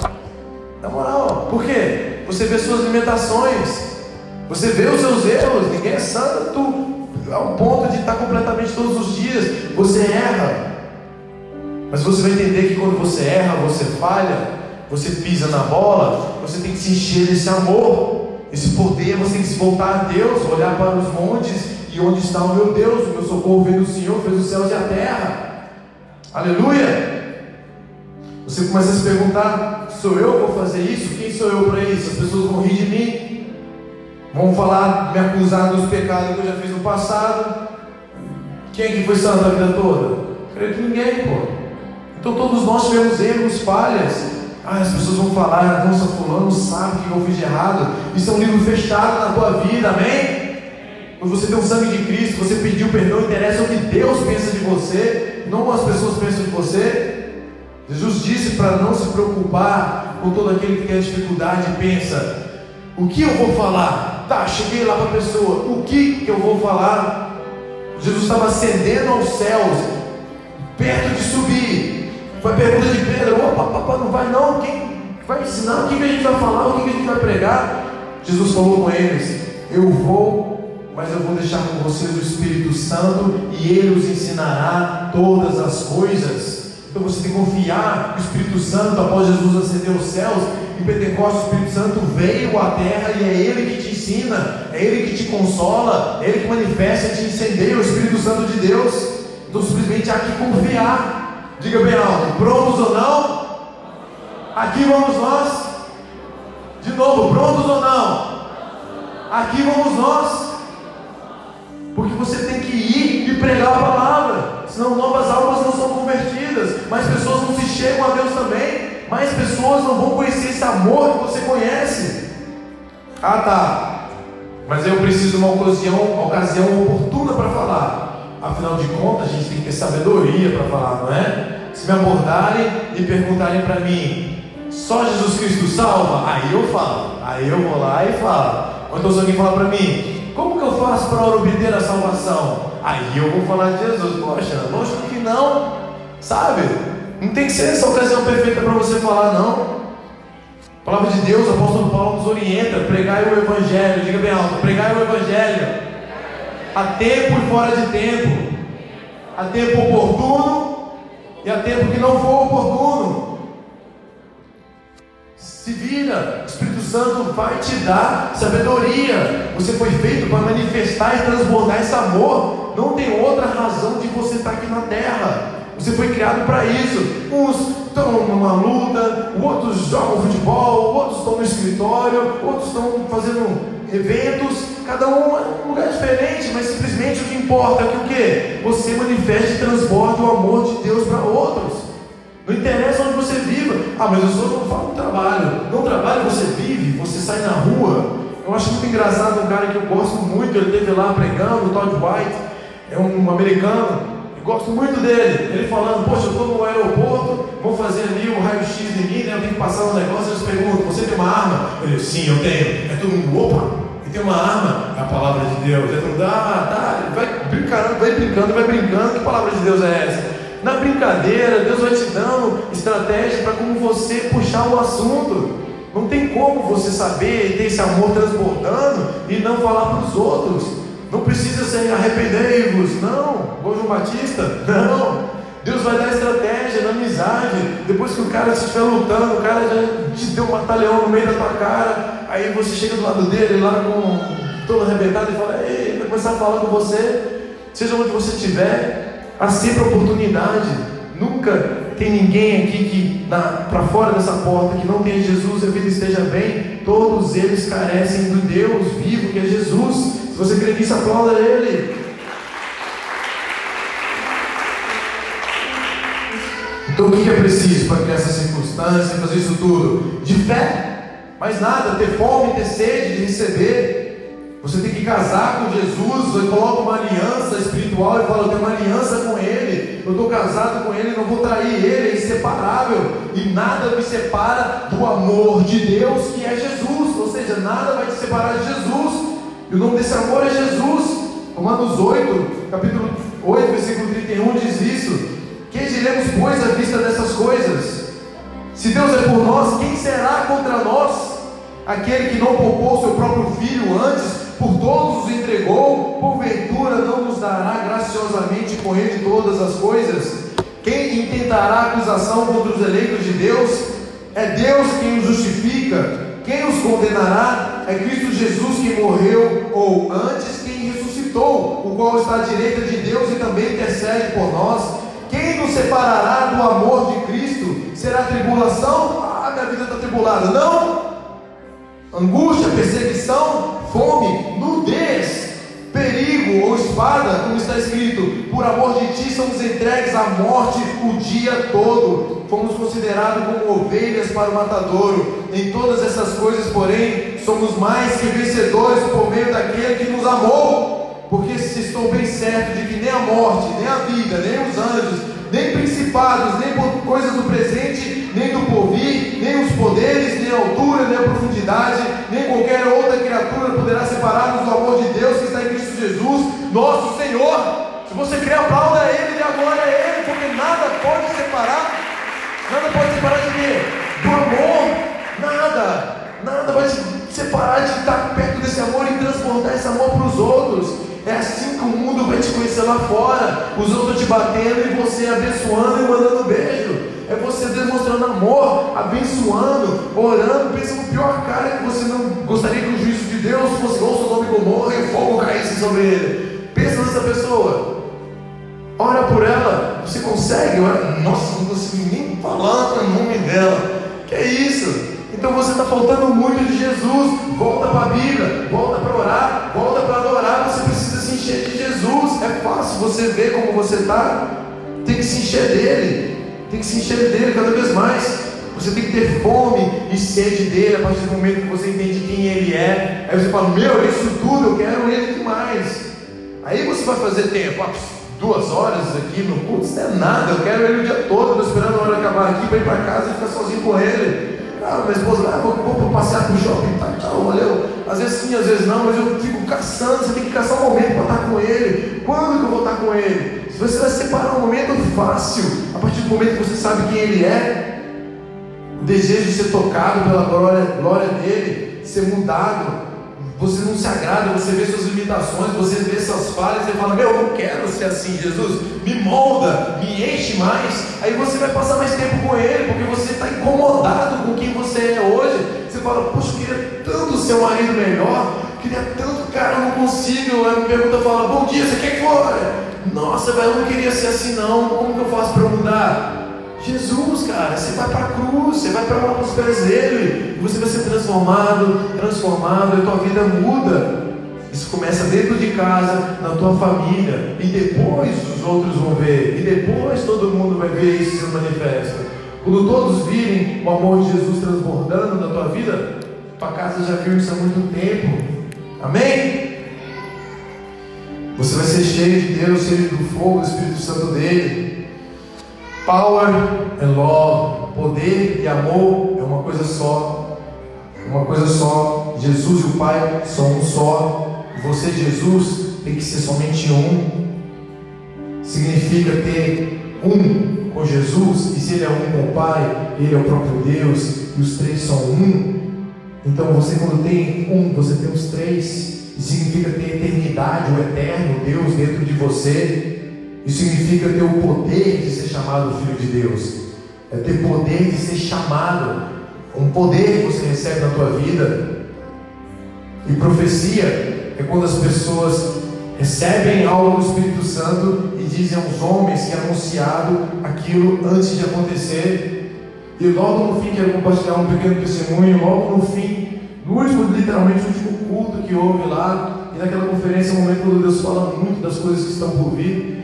Na moral, por quê? Você vê suas limitações. Você vê os seus erros. Ninguém é santo ao ponto de estar completamente todos os dias. Você erra. Mas você vai entender que quando você erra, você falha, você pisa na bola, você tem que se encher desse amor, esse poder, você tem que se voltar a Deus, olhar para os montes e onde está o meu Deus, o meu socorro vem do Senhor, fez os céus e a terra. Aleluia! Você começa a se perguntar: sou eu que vou fazer isso? Quem sou eu para isso? As pessoas vão rir de mim, vão falar, me acusar dos pecados que eu já fiz no passado. Quem que foi santo a vida toda? Creio que ninguém, pô. Então todos nós tivemos erros, falhas. Ah, as pessoas vão falar, nossa, fulano sabe o que eu fiz de errado. Isso é um livro fechado na tua vida, amém? Quando você tem o sangue de Cristo, você pediu perdão, interessa o que Deus pensa de você, não as pessoas pensam de você. Jesus disse para não se preocupar com todo aquele que tem dificuldade e pensa: o que eu vou falar? Tá, cheguei lá para a pessoa, o que, que eu vou falar? Jesus estava ascendendo aos céus, perto de subir. Foi a pergunta de Pedro: opa, papai, não vai não? Quem vai ensinar? O que, que a gente vai falar? O que, que a gente vai pregar? Jesus falou com eles: Eu vou, mas eu vou deixar com vocês o Espírito Santo e ele os ensinará todas as coisas. Então você tem que confiar que o Espírito Santo, após Jesus ascender os céus, em Pentecostes o Espírito Santo veio à terra e é Ele que te ensina, é Ele que te consola, é Ele que manifesta te incendeia, o Espírito Santo de Deus. Então simplesmente há que confiar. Diga bem alto, prontos ou não? Aqui vamos nós. De novo, prontos ou não? Aqui vamos nós. Porque você tem que ir e pregar a palavra senão novas almas não são convertidas, mais pessoas não se chegam a Deus também, mais pessoas não vão conhecer esse amor que você conhece. Ah tá, mas eu preciso de uma ocasião, ocasião oportuna para falar. Afinal de contas, a gente tem que ter sabedoria para falar, não é? Se me abordarem e perguntarem para mim, só Jesus Cristo salva? Aí eu falo, aí eu vou lá e falo. Ou então se alguém falar para mim, como que eu faço para obter a salvação? Aí eu vou falar de Jesus. Poxa, lógico que não, sabe? Não tem que ser essa ocasião perfeita para você falar, não. A palavra de Deus, o apóstolo Paulo nos orienta: pregai o Evangelho, diga bem alto, pregai o Evangelho, a tempo e fora de tempo, a tempo oportuno e a tempo que não for oportuno. Se vira, o Espírito Santo vai te dar sabedoria. Você foi feito para manifestar e transbordar esse amor. Não tem outra razão de você estar aqui na terra. Você foi criado para isso. Uns estão numa luta, outros jogam futebol, outros estão no escritório, outros estão fazendo eventos. Cada um é um lugar diferente, mas simplesmente o que importa é que o que? Você manifeste e transborde o amor de Deus para outros. Não interessa onde você viva. Ah, mas eu só não falo trabalho. Não trabalho, você vive, você sai na rua. Eu acho muito engraçado um cara que eu gosto muito, ele esteve lá pregando, o Todd White, é um americano, gosto muito dele. Ele falando, poxa, eu estou no aeroporto, vou fazer ali um raio-x em mim, né? eu tenho que passar um negócio, eles perguntam, você tem uma arma? Ele, sim, eu tenho. É todo mundo, opa, e tem uma arma? É a palavra de Deus. É todo mundo, ah, tá, vai brincando, vai brincando, vai brincando. Que palavra de Deus é essa? Na brincadeira, Deus vai te dando estratégia para como você puxar o assunto. Não tem como você saber ter esse amor transbordando e não falar para os outros. Não precisa ser arrependei-vos, não. Igual João Batista, não. Deus vai dar estratégia na amizade. Depois que o cara estiver lutando, o cara já te deu um batalhão no meio da tua cara. Aí você chega do lado dele lá com todo arrebentado e fala: Ei, vai começar a falar com você. Seja onde você estiver, há sempre oportunidade. Nunca tem ninguém aqui que para fora dessa porta que não tenha Jesus e a vida esteja bem. Todos eles carecem do Deus vivo que é Jesus. Se você crê nisso, aplauda Ele. Então o que é preciso para criar essa circunstância, fazer isso tudo? De fé. Mais nada, ter fome, ter sede de receber. Você tem que casar com Jesus, você coloca uma aliança espiritual e fala, eu tenho uma aliança com Ele, eu estou casado com Ele, não vou trair Ele, é inseparável. E nada me separa do amor de Deus que é Jesus. Ou seja, nada vai te separar de Jesus. E o nome desse amor é Jesus. Romanos 8, capítulo 8, versículo 31 diz isso. Quem diremos, pois, à vista dessas coisas? Se Deus é por nós, quem será contra nós? Aquele que não poupou seu próprio filho antes, por todos os entregou, porventura não nos dará graciosamente com ele todas as coisas? Quem intentará acusação contra os eleitos de Deus? É Deus quem os justifica. Quem os condenará? É Cristo Jesus que morreu, ou antes quem ressuscitou, o qual está à direita de Deus e também intercede por nós. Quem nos separará do amor de Cristo? Será tribulação? Ah, minha vida está tribulada. Não! Angústia, perseguição, fome, nudez, perigo ou espada, como está escrito: por amor de ti somos entregues à morte o dia todo. Fomos considerados como ovelhas para o matadouro. Em todas essas coisas, porém, somos mais que vencedores por meio daquele que nos amou porque se estou bem certo de que nem a morte, nem a vida, nem os anjos, nem principados, nem coisas do presente, nem do porvir, nem os poderes, nem a altura, nem a profundidade, nem qualquer outra criatura poderá separar-nos do amor de Deus que está em Cristo Jesus, nosso Senhor. Se você crê, aplauda Ele e agora a Ele, porque nada pode separar, nada pode separar de quê? Do amor, nada, nada vai separar de estar perto desse amor e transportar esse amor para os outros. É assim que o mundo vai te conhecer lá fora. Os outros te batendo e você abençoando e mandando beijo. É você demonstrando amor, abençoando, orando, pensando no pior cara que você não gostaria que o juízo de Deus fosse ou Sodoma e Gomorra e fogo caísse sobre ele. Pensa nessa pessoa. Ora por ela. Você consegue? Ora, nossa, não consigo nem falar o nome dela. Que é isso? Então você está faltando muito de Jesus. Volta para a Bíblia, volta para orar, volta para adorar. Você precisa se encher de Jesus. É fácil você ver como você está. Tem que se encher dele. Tem que se encher dele cada vez mais. Você tem que ter fome e sede dele a partir do momento que você entende quem ele é. Aí você fala: Meu, isso tudo, eu quero ele demais. Aí você vai fazer tempo. Ah, duas horas aqui no culto, isso não é nada. Eu quero ele o dia todo. Estou esperando a hora acabar aqui para ir para casa e ficar sozinho com ele. Ah, minha esposa, ah, vou, vou passear o shopping, tá, tchau, valeu. Às vezes sim, às vezes não, mas eu fico caçando, você tem que caçar um momento para estar com ele. Quando que eu vou estar com ele? Se você vai separar um momento fácil, a partir do momento que você sabe quem ele é, o desejo de ser tocado pela glória, glória dele, ser mudado, você não se agrada, você vê suas limitações, você vê suas falhas, você fala, meu, eu quero ser assim, Jesus, me molda, me enche mais. Aí você vai passar mais tempo com Ele, porque você está incomodado com quem você é hoje. Você fala, poxa, eu queria tanto ser um marido melhor, queria tanto, cara, eu não consigo. Aí me pergunta, fala, bom dia, você quer que for? Nossa, velho, eu não queria ser assim não, como que eu faço para mudar? Jesus, cara, você vai para a cruz, você vai para os pés dele, você vai ser transformado, transformado, e tua vida muda. Isso começa dentro de casa, na tua família, e depois os outros vão ver, e depois todo mundo vai ver isso se manifesta. Quando todos virem o amor de Jesus transbordando na tua vida, tua casa já viu isso há muito tempo. Amém? Você vai ser cheio de Deus, cheio do fogo do Espírito Santo dele. Power and love, poder e amor é uma coisa só. Uma coisa só. Jesus e o Pai são um só. Você, Jesus, tem que ser somente um. Significa ter um com Jesus, e se ele é um com o Pai, ele é o próprio Deus, e os três são um. Então você quando tem um, você tem os três. Significa ter eternidade, o eterno Deus dentro de você. Isso significa ter o poder de ser chamado filho de Deus. É ter poder de ser chamado. Um poder que você recebe na tua vida. E profecia é quando as pessoas recebem algo do Espírito Santo e dizem aos homens que é anunciado aquilo antes de acontecer. E logo no fim, quero compartilhar um pequeno testemunho, logo no fim, no último, literalmente, no último culto que houve lá, e naquela conferência, um momento quando Deus fala muito das coisas que estão por vir,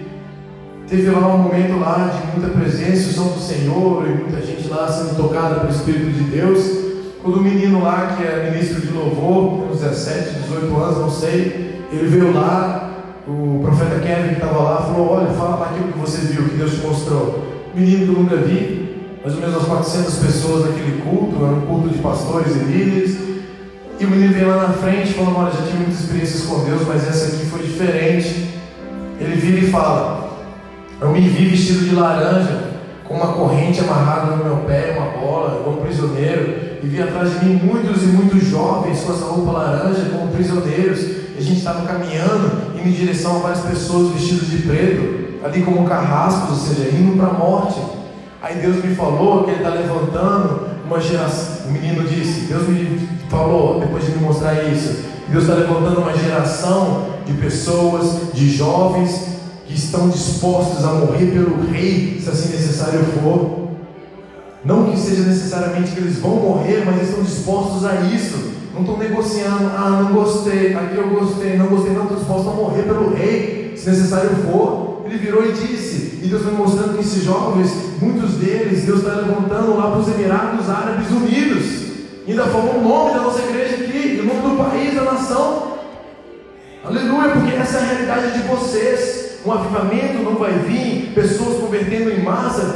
teve lá um momento lá de muita presença, o do Senhor, e muita gente lá sendo tocada pelo Espírito de Deus. Quando o menino lá, que é ministro de louvor, uns 17, 18 anos, não sei, ele veio lá, o profeta Kevin que estava lá, falou: Olha, fala lá aquilo que você viu, que Deus te mostrou. Menino que eu nunca vi, mais ou menos umas 400 pessoas naquele culto, era um culto de pastores e líderes. E o menino veio lá na frente falando: Olha, já tive muitas experiências com Deus, mas essa aqui foi diferente. Ele vira e fala: Eu me vi vestido de laranja, com uma corrente amarrada no meu pé, uma bola, como prisioneiro. E vi atrás de mim muitos e muitos jovens com essa roupa laranja, como prisioneiros. E a gente estava caminhando, indo em direção a várias pessoas vestidas de preto, ali como carrascos, ou seja, indo para a morte. Aí Deus me falou que Ele está levantando uma geração. O menino disse: Deus me falou, depois de me mostrar isso, Deus está levantando uma geração de pessoas, de jovens, que estão dispostos a morrer pelo Rei, se assim necessário for. Não que seja necessariamente que eles vão morrer, mas eles estão dispostos a isso. Não estão negociando, ah, não gostei, aqui eu gostei, não gostei, não, estão dispostos a morrer pelo Rei, se necessário for. Ele virou e disse, e Deus vai mostrando que esses jovens, muitos deles, Deus está levantando lá para os Emirados Árabes Unidos. E ainda falou o nome da nossa igreja aqui, o nome do país, da nação. Aleluia, porque essa é a realidade de vocês. Um avivamento não vai vir, pessoas convertendo em massa.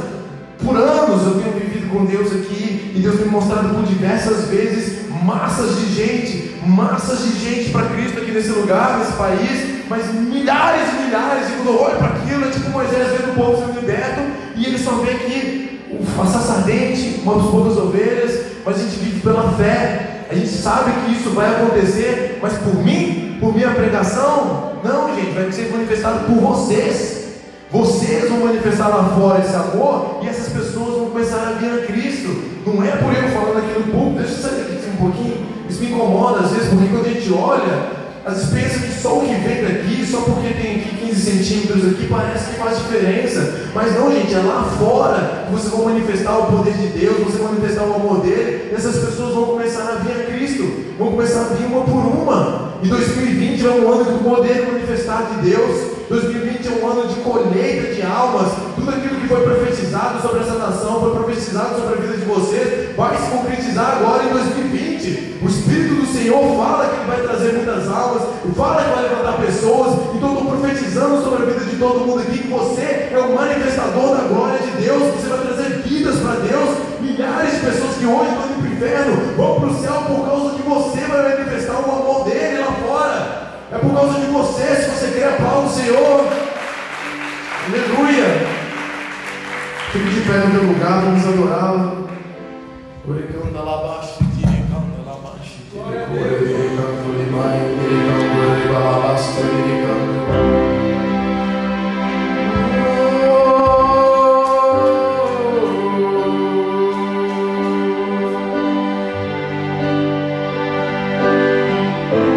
Por anos eu tenho vivido com Deus aqui, e Deus tem mostrado por diversas vezes massas de gente, massas de gente para Cristo aqui nesse lugar, nesse país, mas milhares e milhares, e quando olho para aquilo, é tipo Moisés vendo o povo sendo liberto, e ele só vê aqui o sacerdote, ardente, uma das poucas ovelhas, mas a gente vive pela fé, a gente sabe que isso vai acontecer, mas por mim, por minha pregação, não, gente, vai ser manifestado por vocês. Vocês vão manifestar lá fora esse amor e essas pessoas vão começar a vir a Cristo. Não é por eu falando aqui no público, deixa eu sair daqui um pouquinho. Isso me incomoda às vezes, porque quando a gente olha às vezes pensa que só o que vem daqui, só porque tem aqui 15 centímetros aqui, parece que faz diferença. Mas não, gente, é lá fora que vocês vão manifestar o poder de Deus, vocês vão manifestar o amor dele, e essas pessoas vão começar a vir a Cristo, vão começar a vir uma por uma. E 2020 é um ano do poder manifestado de Deus. 2020 é um ano de colheita de almas. Tudo aquilo que foi profetizado sobre essa nação, foi profetizado sobre a vida de vocês, vai se concretizar agora em 2020. O Espírito do Senhor fala que Ele vai trazer muitas almas, fala que vai levantar pessoas. Então estou profetizando sobre a vida de todo mundo aqui que você é o manifestador da glória de Deus, você vai trazer vidas para Deus. Milhares de pessoas que hoje estão indo para o inferno vão para o céu por causa que você vai manifestar o amor dele. É por causa de você, se você quer aplauda o Senhor. Aleluia. Fique de pé no meu lugar, vamos adorá-lo. Orecanda lá abaixo, tiricanda lá abaixo. Glória a Deus.